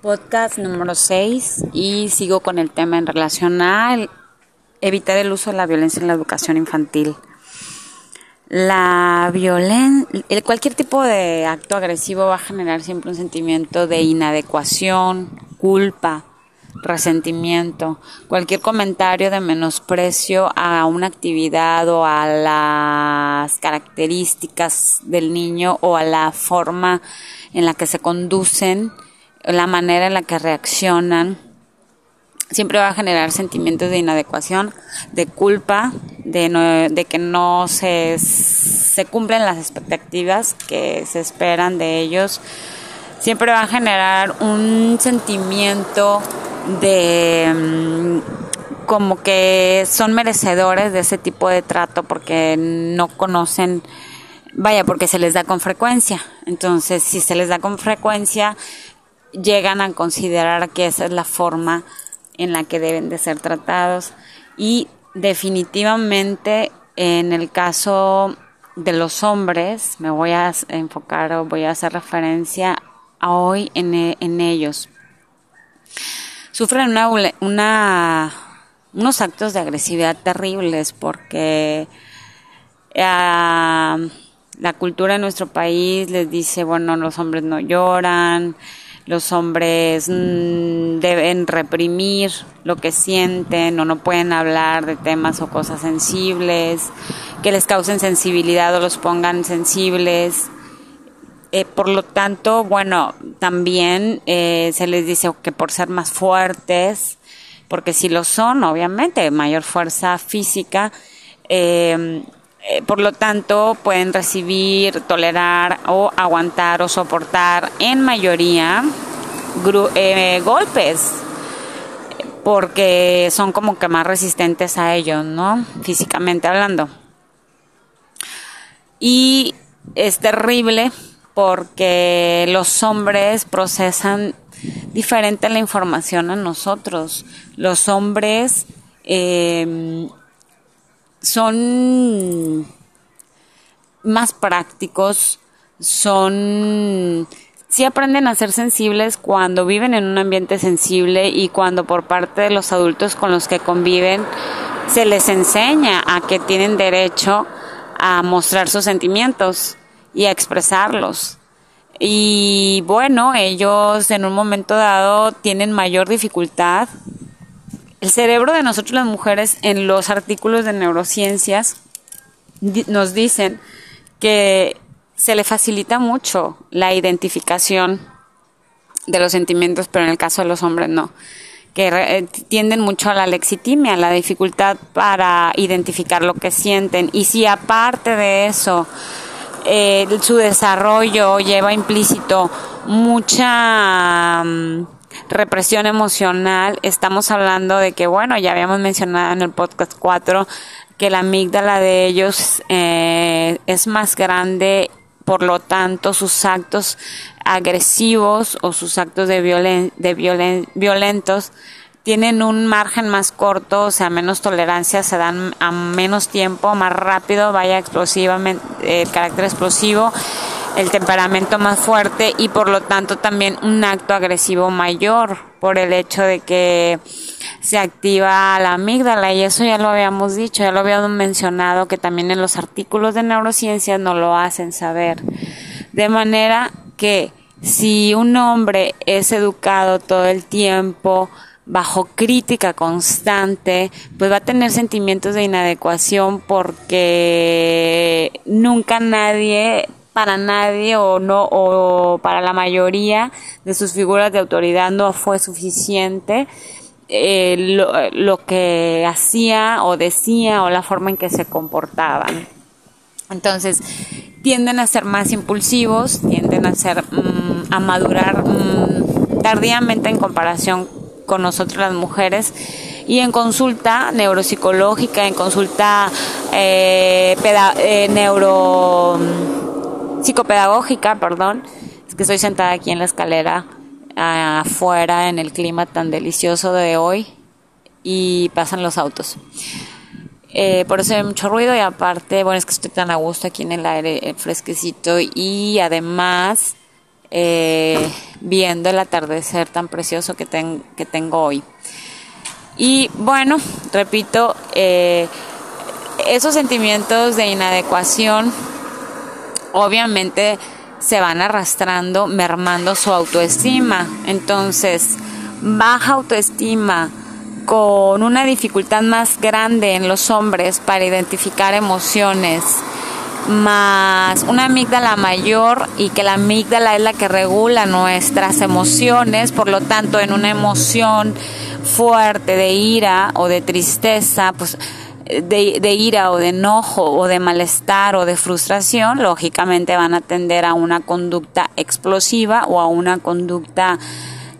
Podcast número 6 y sigo con el tema en relación a evitar el uso de la violencia en la educación infantil. La violencia, cualquier tipo de acto agresivo va a generar siempre un sentimiento de inadecuación, culpa, resentimiento, cualquier comentario de menosprecio a una actividad o a las características del niño o a la forma en la que se conducen, la manera en la que reaccionan, siempre va a generar sentimientos de inadecuación, de culpa, de, de que no se, se cumplen las expectativas que se esperan de ellos. Siempre va a generar un sentimiento de mm, como que son merecedores de ese tipo de trato porque no conocen, vaya, porque se les da con frecuencia. Entonces, si se les da con frecuencia, llegan a considerar que esa es la forma en la que deben de ser tratados. Y definitivamente en el caso de los hombres me voy a enfocar o voy a hacer referencia a hoy en, en ellos. Sufren una, una, unos actos de agresividad terribles porque ah, la cultura de nuestro país les dice, bueno, los hombres no lloran, los hombres mm, deben reprimir lo que sienten o no pueden hablar de temas o cosas sensibles, que les causen sensibilidad o los pongan sensibles. Eh, por lo tanto, bueno, también eh, se les dice que por ser más fuertes, porque si lo son, obviamente, mayor fuerza física, eh, por lo tanto, pueden recibir, tolerar o aguantar o soportar en mayoría golpes, porque son como que más resistentes a ellos, ¿no? Físicamente hablando. Y es terrible porque los hombres procesan diferente la información a nosotros. Los hombres eh, son más prácticos, son sí aprenden a ser sensibles cuando viven en un ambiente sensible y cuando por parte de los adultos con los que conviven se les enseña a que tienen derecho a mostrar sus sentimientos y a expresarlos. Y bueno, ellos en un momento dado tienen mayor dificultad. El cerebro de nosotros las mujeres en los artículos de neurociencias nos dicen que se le facilita mucho la identificación de los sentimientos, pero en el caso de los hombres no que eh, tienden mucho a la lexitimia, la dificultad para identificar lo que sienten. Y si aparte de eso eh, su desarrollo lleva implícito mucha mm, represión emocional. Estamos hablando de que, bueno, ya habíamos mencionado en el podcast 4 que la amígdala de ellos eh, es más grande, por lo tanto sus actos agresivos o sus actos de, violen de violentos tienen un margen más corto, o sea, menos tolerancia, se dan a menos tiempo, más rápido, vaya explosivamente, el carácter explosivo, el temperamento más fuerte y por lo tanto también un acto agresivo mayor por el hecho de que se activa la amígdala y eso ya lo habíamos dicho, ya lo habíamos mencionado que también en los artículos de neurociencia nos lo hacen saber. De manera que si un hombre es educado todo el tiempo, bajo crítica constante, pues va a tener sentimientos de inadecuación porque nunca nadie para nadie o no o para la mayoría de sus figuras de autoridad no fue suficiente. Eh, lo, lo, que hacía o decía o la forma en que se comportaban. Entonces tienden a ser más impulsivos tienden a ser mm, a madurar mm, tardíamente en comparación con nosotros las mujeres. Y en consulta neuropsicológica, en consulta eh, eh, neuro psicopedagógica, perdón, es que estoy sentada aquí en la escalera afuera en el clima tan delicioso de hoy y pasan los autos. Eh, por eso hay mucho ruido y aparte, bueno, es que estoy tan a gusto aquí en el aire fresquecito y además viendo el atardecer tan precioso que, que tengo hoy. Y bueno, repito, eh, esos sentimientos de inadecuación obviamente se van arrastrando, mermando su autoestima. Entonces, baja autoestima con una dificultad más grande en los hombres para identificar emociones, más una amígdala mayor y que la amígdala es la que regula nuestras emociones, por lo tanto en una emoción fuerte de ira o de tristeza, pues de, ira o de enojo o de malestar o de frustración, lógicamente van a tender a una conducta explosiva o a una conducta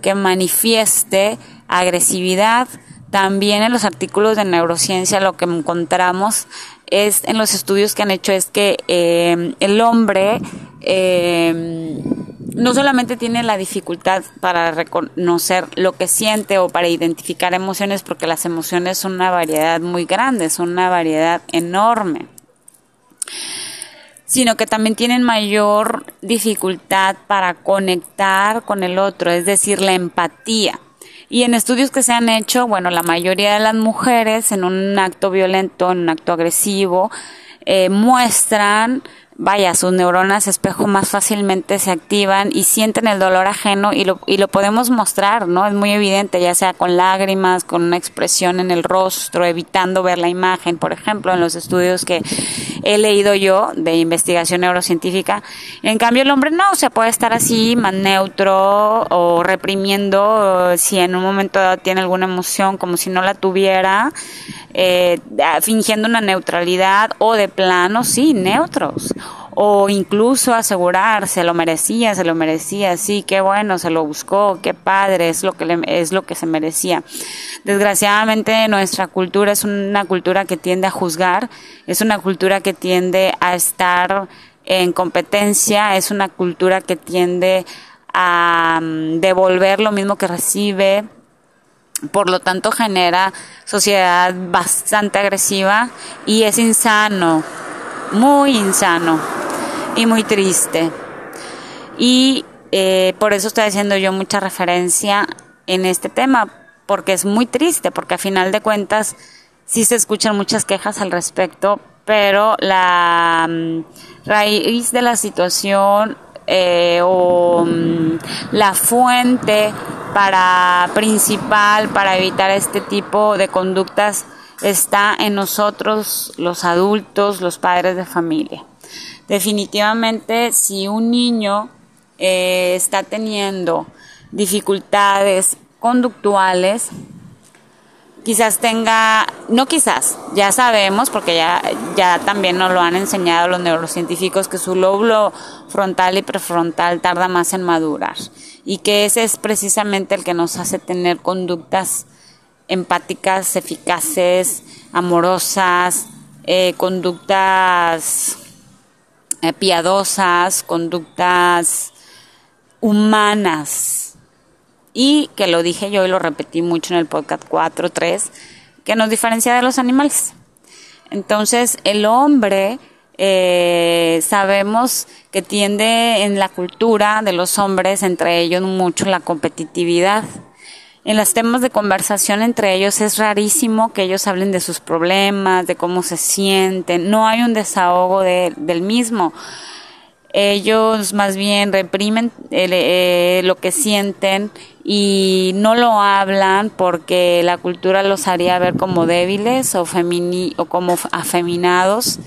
que manifieste agresividad. También en los artículos de neurociencia lo que encontramos es en los estudios que han hecho es que eh, el hombre eh, no solamente tiene la dificultad para reconocer lo que siente o para identificar emociones, porque las emociones son una variedad muy grande, son una variedad enorme, sino que también tienen mayor dificultad para conectar con el otro, es decir, la empatía. Y en estudios que se han hecho, bueno, la mayoría de las mujeres en un acto violento, en un acto agresivo, eh, muestran vaya, sus neuronas espejo más fácilmente se activan y sienten el dolor ajeno y lo, y lo podemos mostrar, ¿no? Es muy evidente, ya sea con lágrimas, con una expresión en el rostro, evitando ver la imagen, por ejemplo, en los estudios que he leído yo de investigación neurocientífica. En cambio, el hombre no, o sea, puede estar así, más neutro o reprimiendo si en un momento dado tiene alguna emoción como si no la tuviera, eh, fingiendo una neutralidad o de plano, sí, neutros o incluso asegurar se lo merecía, se lo merecía, sí, qué bueno, se lo buscó, qué padre, es lo que le, es lo que se merecía. Desgraciadamente nuestra cultura es una cultura que tiende a juzgar, es una cultura que tiende a estar en competencia, es una cultura que tiende a mm, devolver lo mismo que recibe, por lo tanto genera sociedad bastante agresiva y es insano, muy insano y muy triste. Y eh, por eso estoy haciendo yo mucha referencia en este tema, porque es muy triste, porque a final de cuentas sí se escuchan muchas quejas al respecto, pero la mm, raíz de la situación eh, o mm, la fuente para principal para evitar este tipo de conductas está en nosotros los adultos, los padres de familia. Definitivamente, si un niño eh, está teniendo dificultades conductuales, quizás tenga, no quizás, ya sabemos, porque ya, ya también nos lo han enseñado los neurocientíficos, que su lóbulo frontal y prefrontal tarda más en madurar y que ese es precisamente el que nos hace tener conductas empáticas, eficaces, amorosas, eh, conductas eh, piadosas, conductas humanas. Y que lo dije yo y lo repetí mucho en el podcast 4, 3, que nos diferencia de los animales. Entonces, el hombre eh, sabemos que tiende en la cultura de los hombres, entre ellos mucho la competitividad en los temas de conversación entre ellos es rarísimo que ellos hablen de sus problemas, de cómo se sienten, no hay un desahogo de, del mismo. Ellos más bien reprimen eh, lo que sienten y no lo hablan porque la cultura los haría ver como débiles o, femini o como afeminados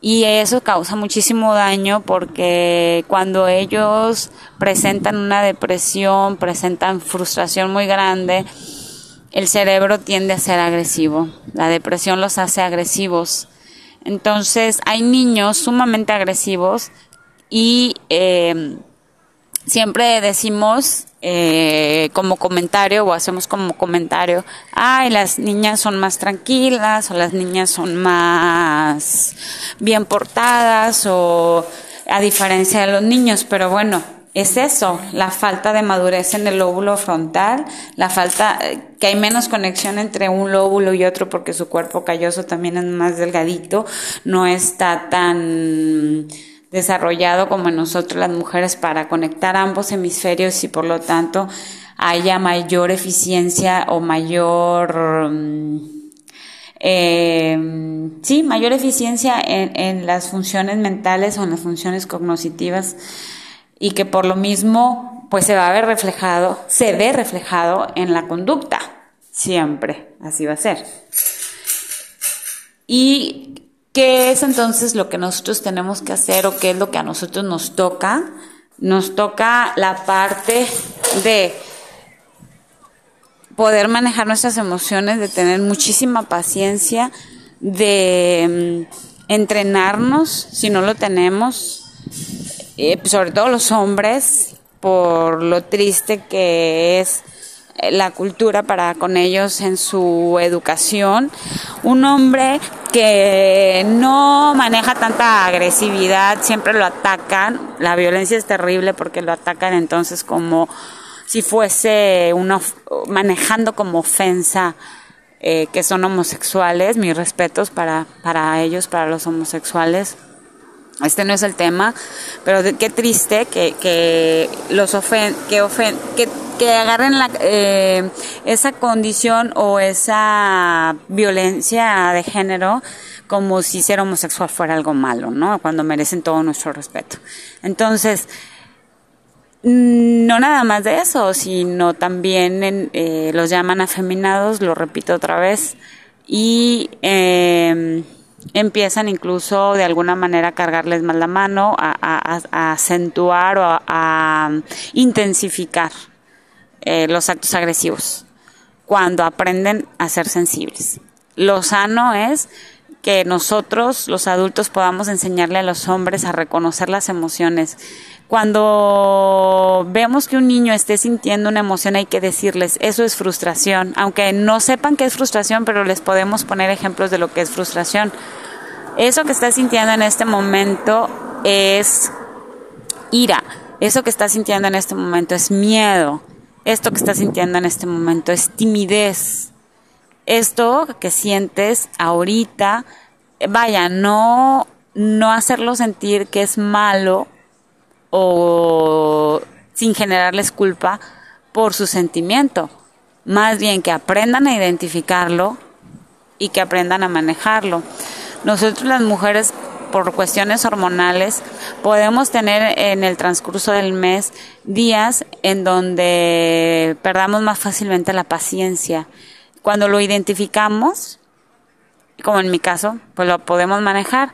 y eso causa muchísimo daño porque cuando ellos presentan una depresión, presentan frustración muy grande, el cerebro tiende a ser agresivo. La depresión los hace agresivos. Entonces hay niños sumamente agresivos y eh, siempre decimos eh, como comentario o hacemos como comentario, ay, las niñas son más tranquilas o las niñas son más bien portadas o a diferencia de los niños, pero bueno, es eso, la falta de madurez en el lóbulo frontal, la falta, que hay menos conexión entre un lóbulo y otro porque su cuerpo calloso también es más delgadito, no está tan desarrollado como nosotros las mujeres para conectar ambos hemisferios y por lo tanto haya mayor eficiencia o mayor... Eh, sí, mayor eficiencia en, en, las funciones mentales o en las funciones cognitivas y que por lo mismo pues se va a ver reflejado, se ve reflejado en la conducta, siempre, así va a ser. ¿Y qué es entonces lo que nosotros tenemos que hacer o qué es lo que a nosotros nos toca? Nos toca la parte de poder manejar nuestras emociones, de tener muchísima paciencia, de mm, entrenarnos si no lo tenemos, eh, sobre todo los hombres, por lo triste que es eh, la cultura para con ellos en su educación. Un hombre que no maneja tanta agresividad, siempre lo atacan. La violencia es terrible porque lo atacan entonces como si fuese uno manejando como ofensa eh, que son homosexuales, mis respetos para, para ellos, para los homosexuales. Este no es el tema, pero qué triste que, que los ofen, que, ofen, que, que agarren eh, esa condición o esa violencia de género como si ser homosexual fuera algo malo, ¿no? Cuando merecen todo nuestro respeto. Entonces, no nada más de eso, sino también eh, los llaman afeminados, lo repito otra vez, y eh, empiezan incluso de alguna manera a cargarles más la mano, a, acentuar o a, intensificar eh, los actos agresivos cuando aprenden a ser sensibles. Lo sano es que nosotros, los adultos, podamos enseñarle a los hombres a reconocer las emociones, cuando vemos que un niño esté sintiendo una emoción hay que decirles, eso es frustración, aunque no sepan qué es frustración, pero les podemos poner ejemplos de lo que es frustración. Eso que está sintiendo en este momento es ira, eso que está sintiendo en este momento es miedo, esto que está sintiendo en este momento es timidez, esto que sientes ahorita, vaya, no, no hacerlo sentir que es malo o sin generarles culpa por su sentimiento. Más bien que aprendan a identificarlo y que aprendan a manejarlo. Nosotros las mujeres, por cuestiones hormonales, podemos tener en el transcurso del mes días en donde perdamos más fácilmente la paciencia. Cuando lo identificamos, como en mi caso, pues lo podemos manejar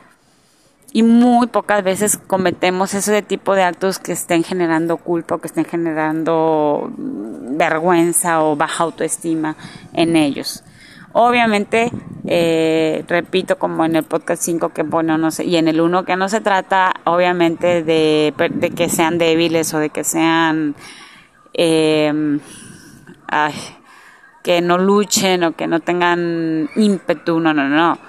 y muy pocas veces cometemos ese tipo de actos que estén generando culpa que estén generando vergüenza o baja autoestima en ellos. Obviamente, eh, repito, como en el podcast 5 que bueno, no sé, y en el 1 que no se trata, obviamente, de, de que sean débiles o de que sean, eh, ay, que no luchen o que no tengan ímpetu, no, no, no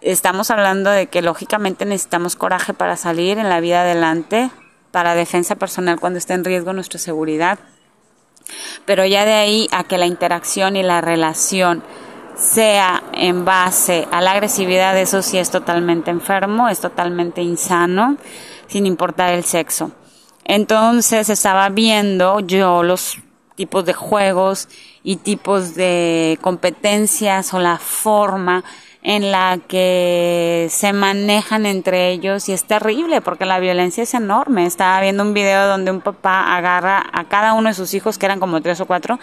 estamos hablando de que lógicamente necesitamos coraje para salir en la vida adelante, para defensa personal cuando esté en riesgo nuestra seguridad. Pero ya de ahí a que la interacción y la relación sea en base a la agresividad, eso sí es totalmente enfermo, es totalmente insano, sin importar el sexo. Entonces estaba viendo yo los tipos de juegos y tipos de competencias o la forma en la que se manejan entre ellos y es terrible porque la violencia es enorme. Estaba viendo un video donde un papá agarra a cada uno de sus hijos, que eran como tres o cuatro,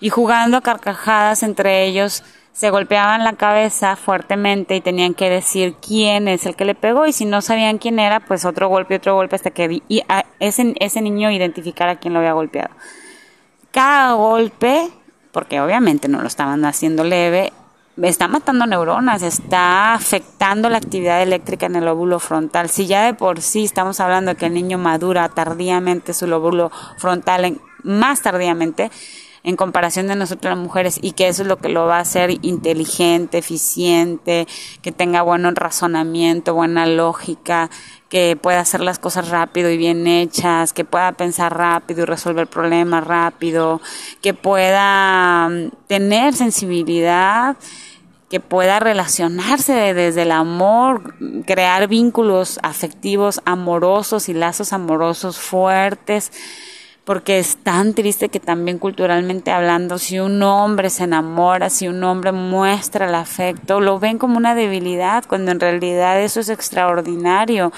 y jugando a carcajadas entre ellos se golpeaban la cabeza fuertemente y tenían que decir quién es el que le pegó y si no sabían quién era, pues otro golpe, otro golpe hasta que ese, ese niño identificara a quién lo había golpeado. Cada golpe, porque obviamente no lo estaban haciendo leve, está matando neuronas, está afectando la actividad eléctrica en el lóbulo frontal. Si ya de por sí estamos hablando que el niño madura tardíamente su lóbulo frontal, más tardíamente, en comparación de nosotros las mujeres y que eso es lo que lo va a hacer inteligente, eficiente, que tenga buen razonamiento, buena lógica, que pueda hacer las cosas rápido y bien hechas, que pueda pensar rápido y resolver problemas rápido, que pueda mm, tener sensibilidad que pueda relacionarse desde el amor, crear vínculos afectivos amorosos y lazos amorosos fuertes, porque es tan triste que también culturalmente hablando, si un hombre se enamora, si un hombre muestra el afecto, lo ven como una debilidad, cuando en realidad eso es extraordinario,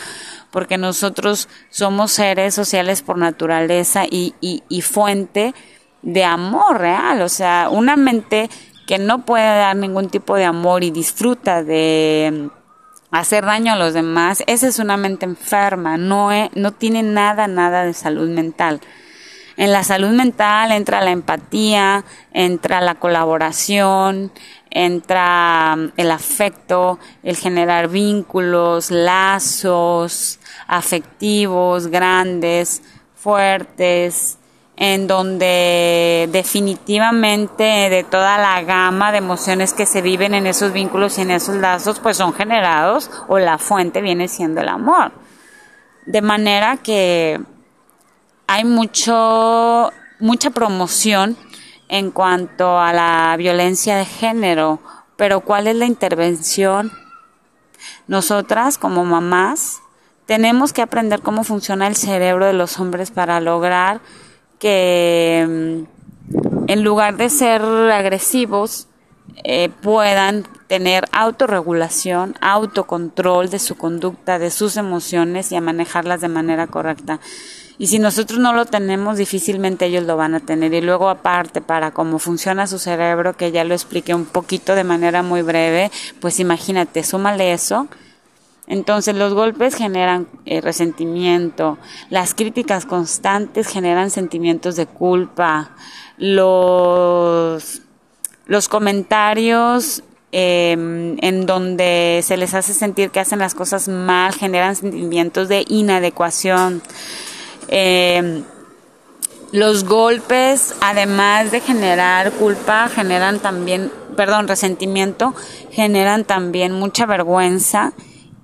porque nosotros somos seres sociales por naturaleza y, y, y fuente de amor real, o sea, una mente que no puede dar ningún tipo de amor y disfruta de hacer daño a los demás, esa es una mente enferma, no, no tiene nada, nada de salud mental. En la salud mental entra la empatía, entra la colaboración, entra mm, el afecto, el generar vínculos, lazos afectivos grandes, fuertes, en donde definitivamente de toda la gama de emociones que se viven en esos vínculos y en esos lazos, pues son generados o la fuente viene siendo el amor. De manera que hay mucho, mucha promoción en cuanto a la violencia de género, pero ¿cuál es la intervención? Nosotras como mamás tenemos que aprender cómo funciona el cerebro de los hombres para lograr que mm, en lugar de ser agresivos, eh, puedan tener autorregulación, autocontrol de su conducta, de sus emociones y a manejarlas de manera correcta. Y si nosotros no lo tenemos, difícilmente ellos lo van a tener. Y luego aparte, para cómo funciona su cerebro, que ya lo expliqué un poquito de manera muy breve, pues imagínate, súmale eso entonces los golpes generan eh, resentimiento, las críticas constantes generan sentimientos de culpa, los, los comentarios em, en donde se les hace sentir que hacen las cosas mal generan sentimientos de inadecuación. Em, los golpes, además de generar culpa, generan también, perdón, resentimiento, generan también mucha vergüenza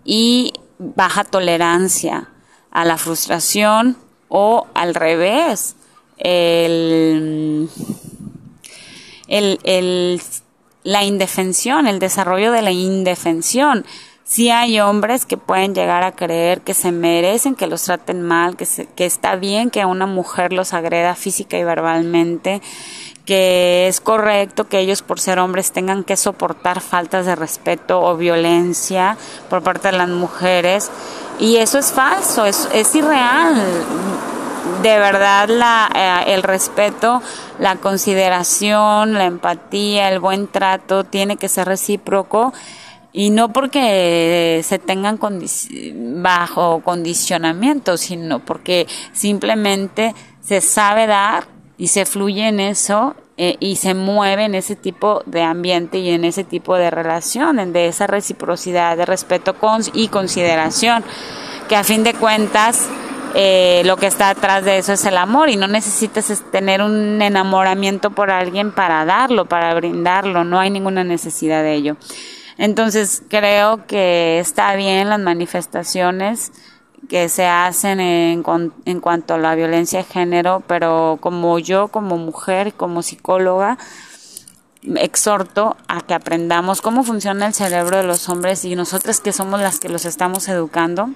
y baja tolerancia a la frustración o al revés, el, la indefensión, el desarrollo de la indefensión. Si hay hombres que pueden llegar a creer que se merecen que los traten mal, que, que está bien que una mujer los agreda física y verbalmente, que es correcto que ellos por ser hombres tengan que soportar faltas de respeto o violencia por parte de las mujeres y eso es falso, es, es irreal. De verdad la, eh, el respeto, la consideración, la empatía, el buen trato tiene que ser recíproco y no porque se tengan bajo condicionamiento, sino porque simplemente se sabe dar y se fluye en eso eh, y se mueve en ese tipo de ambiente y en ese tipo de relación, de esa reciprocidad de respeto y consideración, que a fin de cuentas eh, lo que está atrás de eso es el amor y no necesitas tener un enamoramiento por alguien para darlo, para brindarlo, no hay ninguna necesidad de ello. Entonces creo que está bien las manifestaciones que se hacen en, en cuanto a la violencia de género, pero como yo, como mujer, como psicóloga, exhorto a que aprendamos cómo funciona el cerebro de los hombres y nosotras que somos las que los estamos educando,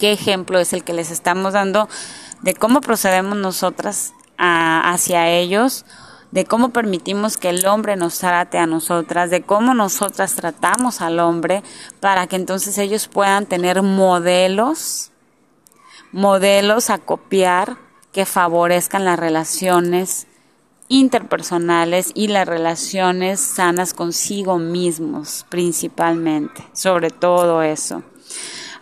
qué ejemplo es el que les estamos dando de cómo procedemos nosotras hacia ellos de cómo permitimos que el hombre nos trate a nosotras, de cómo nosotras tratamos al hombre, para que entonces ellos puedan tener modelos, modelos a copiar que favorezcan las relaciones interpersonales y las relaciones sanas consigo mismos principalmente, sobre todo eso.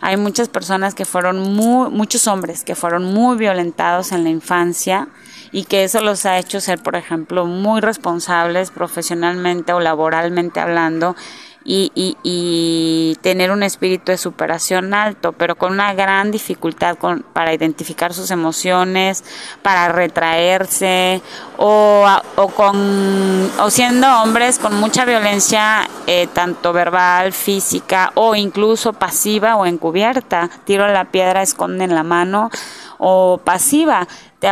Hay muchas personas que fueron muy, muchos hombres que fueron muy violentados en la infancia y que eso los ha hecho ser, por ejemplo, muy responsables profesionalmente o laboralmente hablando y, y, y, tener un espíritu de superación alto, pero con una gran dificultad con, para identificar sus emociones, para retraerse o, o, con, o siendo hombres con mucha violencia, eh, tanto verbal, física o incluso pasiva o encubierta. Tiro la piedra, esconden la mano o pasiva te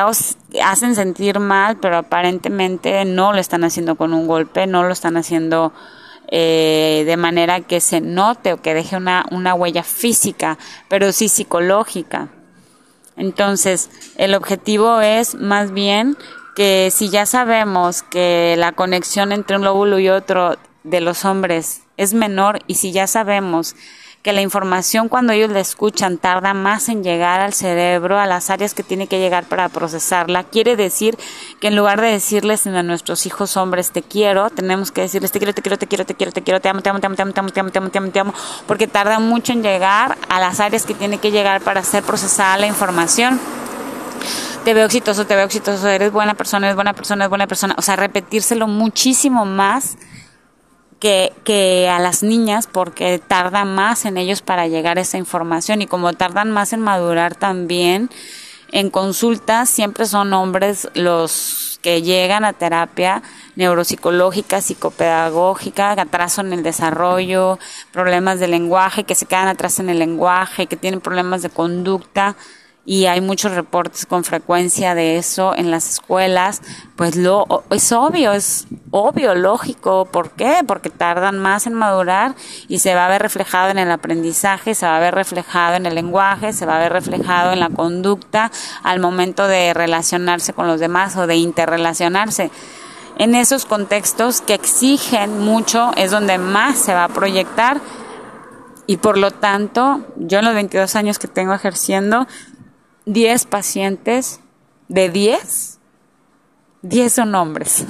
hacen sentir mal, pero aparentemente no lo están haciendo con un golpe, no lo están haciendo eh, de manera que se note o que deje una, una huella física, pero sí psicológica. Entonces, el objetivo es más bien que si ya sabemos que la conexión entre un lóbulo y otro de los hombres es menor y si ya sabemos que la información cuando ellos la escuchan tarda más en llegar al cerebro, a las áreas que tiene que llegar para procesarla. Quiere decir que en lugar de decirles a nuestros hijos hombres te quiero, tenemos que decirles te quiero, te quiero, te quiero, te quiero, te quiero, te amo, te amo, te amo, te amo, te amo, te amo, te amo, te amo, te amo, porque tarda mucho en llegar a las áreas que tiene que llegar para ser procesada la información te veo exitoso, te veo exitoso, eres buena persona, eres buena persona, eres buena persona. O sea, repetírselo muchísimo más que, que a las niñas porque tarda más en ellos para llegar esa información y como tardan más en madurar también, en consultas siempre son hombres los que llegan a terapia neuropsicológica, psicopedagógica, atraso en el desarrollo, problemas de lenguaje, que se quedan atrás en el lenguaje, que tienen problemas de conducta y hay muchos reportes con frecuencia de eso en las escuelas, pues lo es obvio, es obvio, lógico, ¿por qué? Porque tardan más en madurar y se va a ver reflejado en el aprendizaje, se va a ver reflejado en el lenguaje, se va a ver reflejado en la conducta al momento de relacionarse con los demás o de interrelacionarse. En esos contextos que exigen mucho es donde más se va a proyectar y por lo tanto, yo en los 22 años que tengo ejerciendo, 10 pacientes, de 10, 10 son hombres.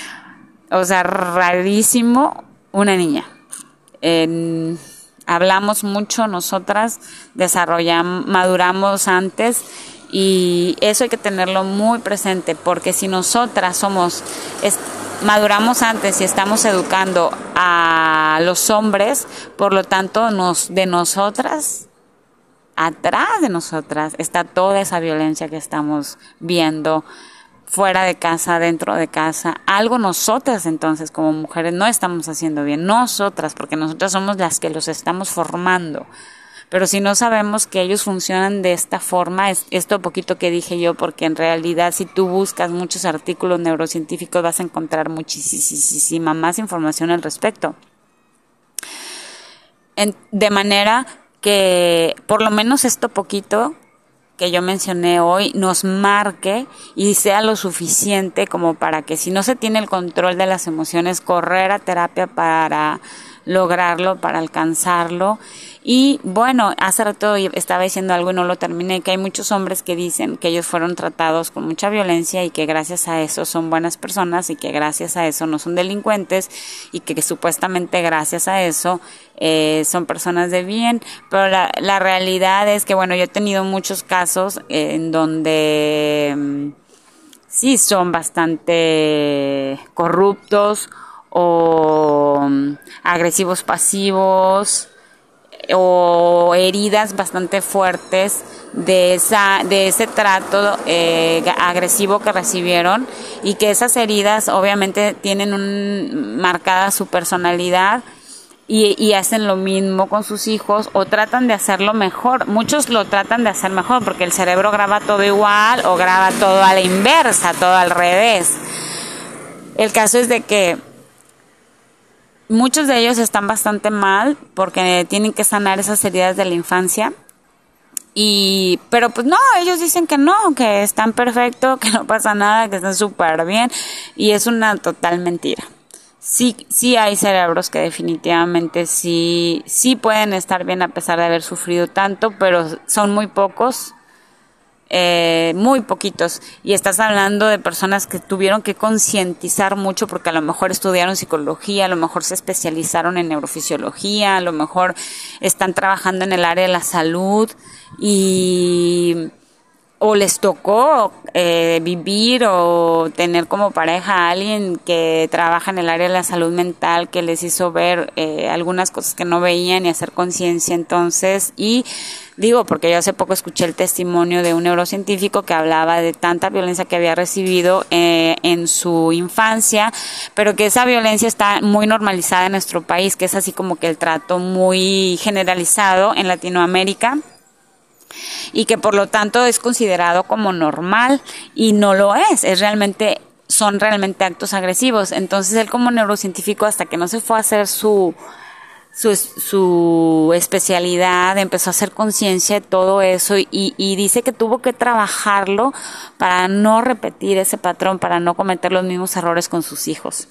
o sea, rarísimo una niña. hablamos mucho nosotras, desarrollamos, maduramos antes y eso hay que tenerlo muy presente porque si nosotras somos maduramos antes y estamos educando a los hombres, por lo tanto nos de nosotras atrás de nosotras está toda esa violencia que estamos viendo fuera de casa, dentro de casa. Algo nosotras entonces como mujeres no estamos haciendo bien, nosotras, porque nosotras somos las que los estamos formando. Pero si no sabemos que ellos funcionan de esta forma, es esto poquito que dije yo, porque en realidad si tú buscas muchos artículos neurocientíficos vas a encontrar muchísima más información al respecto. de manera que por lo menos esto poquito que yo mencioné hoy nos marque y sea lo suficiente como para que si no se tiene el control de las emociones, correr a terapia para lograrlo, para alcanzarlo. Y bueno, hace rato estaba diciendo algo y no lo terminé, que hay muchos hombres que dicen que ellos fueron tratados con mucha violencia y que gracias a eso son buenas personas y que gracias a eso no son delincuentes y que, supuestamente gracias a eso eh, son personas de bien, pero la, realidad es que bueno, yo he tenido muchos casos en donde mm, sí son bastante corruptos o mm, agresivos pasivos o heridas bastante fuertes de esa de ese trato eh, agresivo que recibieron y que esas heridas obviamente tienen un, marcada su personalidad y, y, hacen lo mismo con sus hijos o tratan de hacerlo mejor. Muchos lo tratan de hacer mejor porque el cerebro graba todo igual o graba todo a la inversa, todo al revés. El caso es de que Muchos de ellos están bastante mal porque tienen que sanar esas heridas de la infancia. Y, pero pues no, ellos dicen que no, que están perfectos, que no pasa nada, que están súper bien. Y es una total mentira. Sí, sí hay cerebros que definitivamente sí, sí pueden estar bien a pesar de haber sufrido tanto, pero son muy pocos eh, muy poquitos. Y estás hablando de personas que tuvieron que concientizar mucho porque a lo mejor estudiaron psicología, a lo mejor se especializaron en neurofisiología, a lo mejor están trabajando en el área de la salud y o les tocó eh, vivir o tener como pareja a alguien que trabaja en el área de la salud mental que les hizo ver eh, algunas cosas que no veían y hacer conciencia entonces y digo porque yo hace poco escuché el testimonio de un neurocientífico que hablaba de tanta violencia que había recibido eh, en su infancia pero que esa violencia está muy normalizada en nuestro país que es así como que el trato muy generalizado en Latinoamérica y que por lo tanto es considerado como normal y no lo es, es realmente son realmente actos agresivos. Entonces él como neurocientífico, hasta que no se fue a hacer su, su, su especialidad, empezó a hacer conciencia de todo eso y, y, dice que tuvo que trabajarlo para no repetir ese patrón, para no cometer los mismos errores con sus hijos.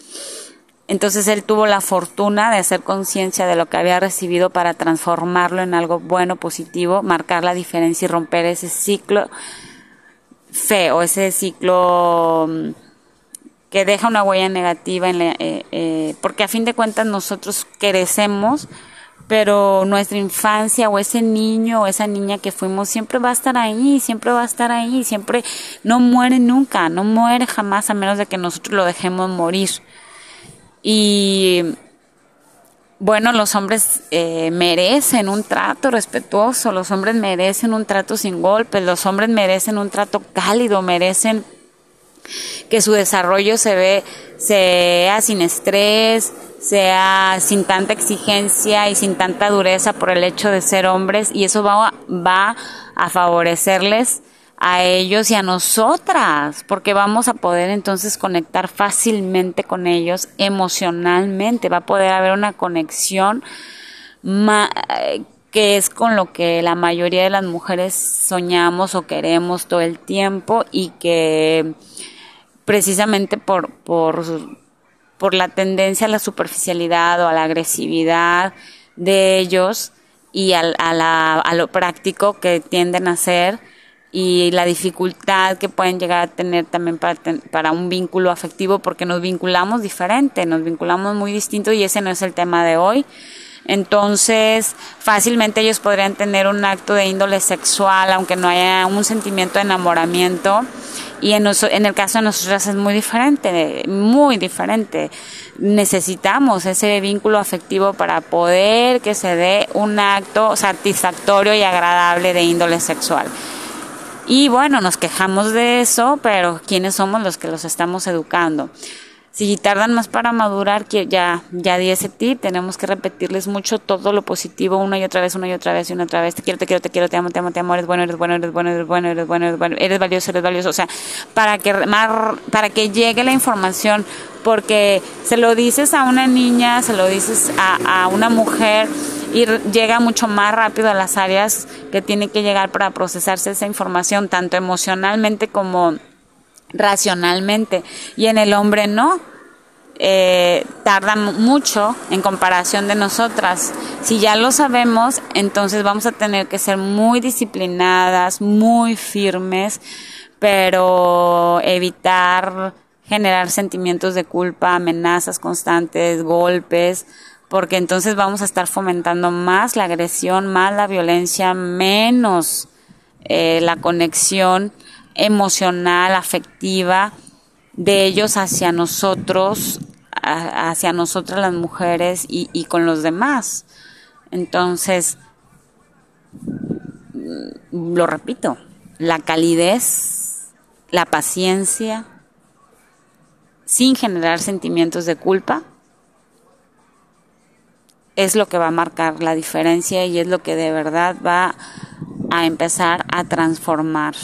Entonces él tuvo la fortuna de hacer conciencia de lo que había recibido para transformarlo en algo bueno, positivo, marcar la diferencia y romper ese ciclo feo, ese ciclo mm, que deja una huella negativa, en eh, eh, porque a fin de cuentas nosotros crecemos, pero nuestra infancia o ese niño o esa niña que fuimos siempre va a estar ahí, siempre va a estar ahí, siempre no muere nunca, no muere jamás a menos de que nosotros lo dejemos morir. Y bueno, los hombres eh, merecen un trato respetuoso, los hombres merecen un trato sin golpes, los hombres merecen un trato cálido, merecen que su desarrollo se ve, sea sin estrés, sea sin tanta exigencia y sin tanta dureza por el hecho de ser hombres y eso va, va a favorecerles a ellos y a nosotras, porque vamos a poder entonces conectar fácilmente con ellos emocionalmente, va a poder haber una conexión que es con lo que la mayoría de las mujeres soñamos o queremos todo el tiempo y que precisamente por, por, por la tendencia a la superficialidad o a la agresividad de ellos y a, la, lo práctico que tienden a hacer, y la dificultad que pueden llegar a tener también para, para un vínculo afectivo porque nos vinculamos diferente, nos vinculamos muy distinto y ese no es el tema de hoy. Entonces, fácilmente ellos podrían tener un acto de índole sexual, aunque no haya un sentimiento de enamoramiento. Y en, en el caso de nosotras es muy diferente, muy diferente. Necesitamos ese vínculo afectivo para poder que se dé un acto satisfactorio y agradable de índole sexual. Y bueno, nos quejamos de eso, pero ¿quiénes somos los que los estamos educando? Si tardan más para madurar, que ya, ya di ese tip, tenemos que repetirles mucho todo lo positivo una y otra vez, una y otra vez y una otra vez. Te quiero, te quiero, te quiero, te amo, te amo, te amo, eres bueno, eres bueno, eres bueno, eres bueno, eres bueno, eres bueno, eres valioso, eres valioso. O sea, para que, para que llegue la información, porque se lo dices a una niña, se lo dices a, a una mujer, y llega mucho más rápido a las áreas que tiene que llegar para procesarse esa información, tanto emocionalmente como racionalmente. Y en el hombre no. Eh, tarda mucho en comparación de nosotras. Si ya lo sabemos, entonces vamos a tener que ser muy disciplinadas, muy firmes, pero evitar generar sentimientos de culpa, amenazas constantes, golpes, porque entonces vamos a estar fomentando más la agresión, más la violencia, menos eh, la conexión emocional, afectiva de ellos hacia nosotros, hacia nosotras las mujeres y, con los demás. Entonces, lo repito, la calidez, la paciencia, sin generar sentimientos de culpa, es lo que va a marcar la diferencia y es lo que de verdad va a empezar a transformar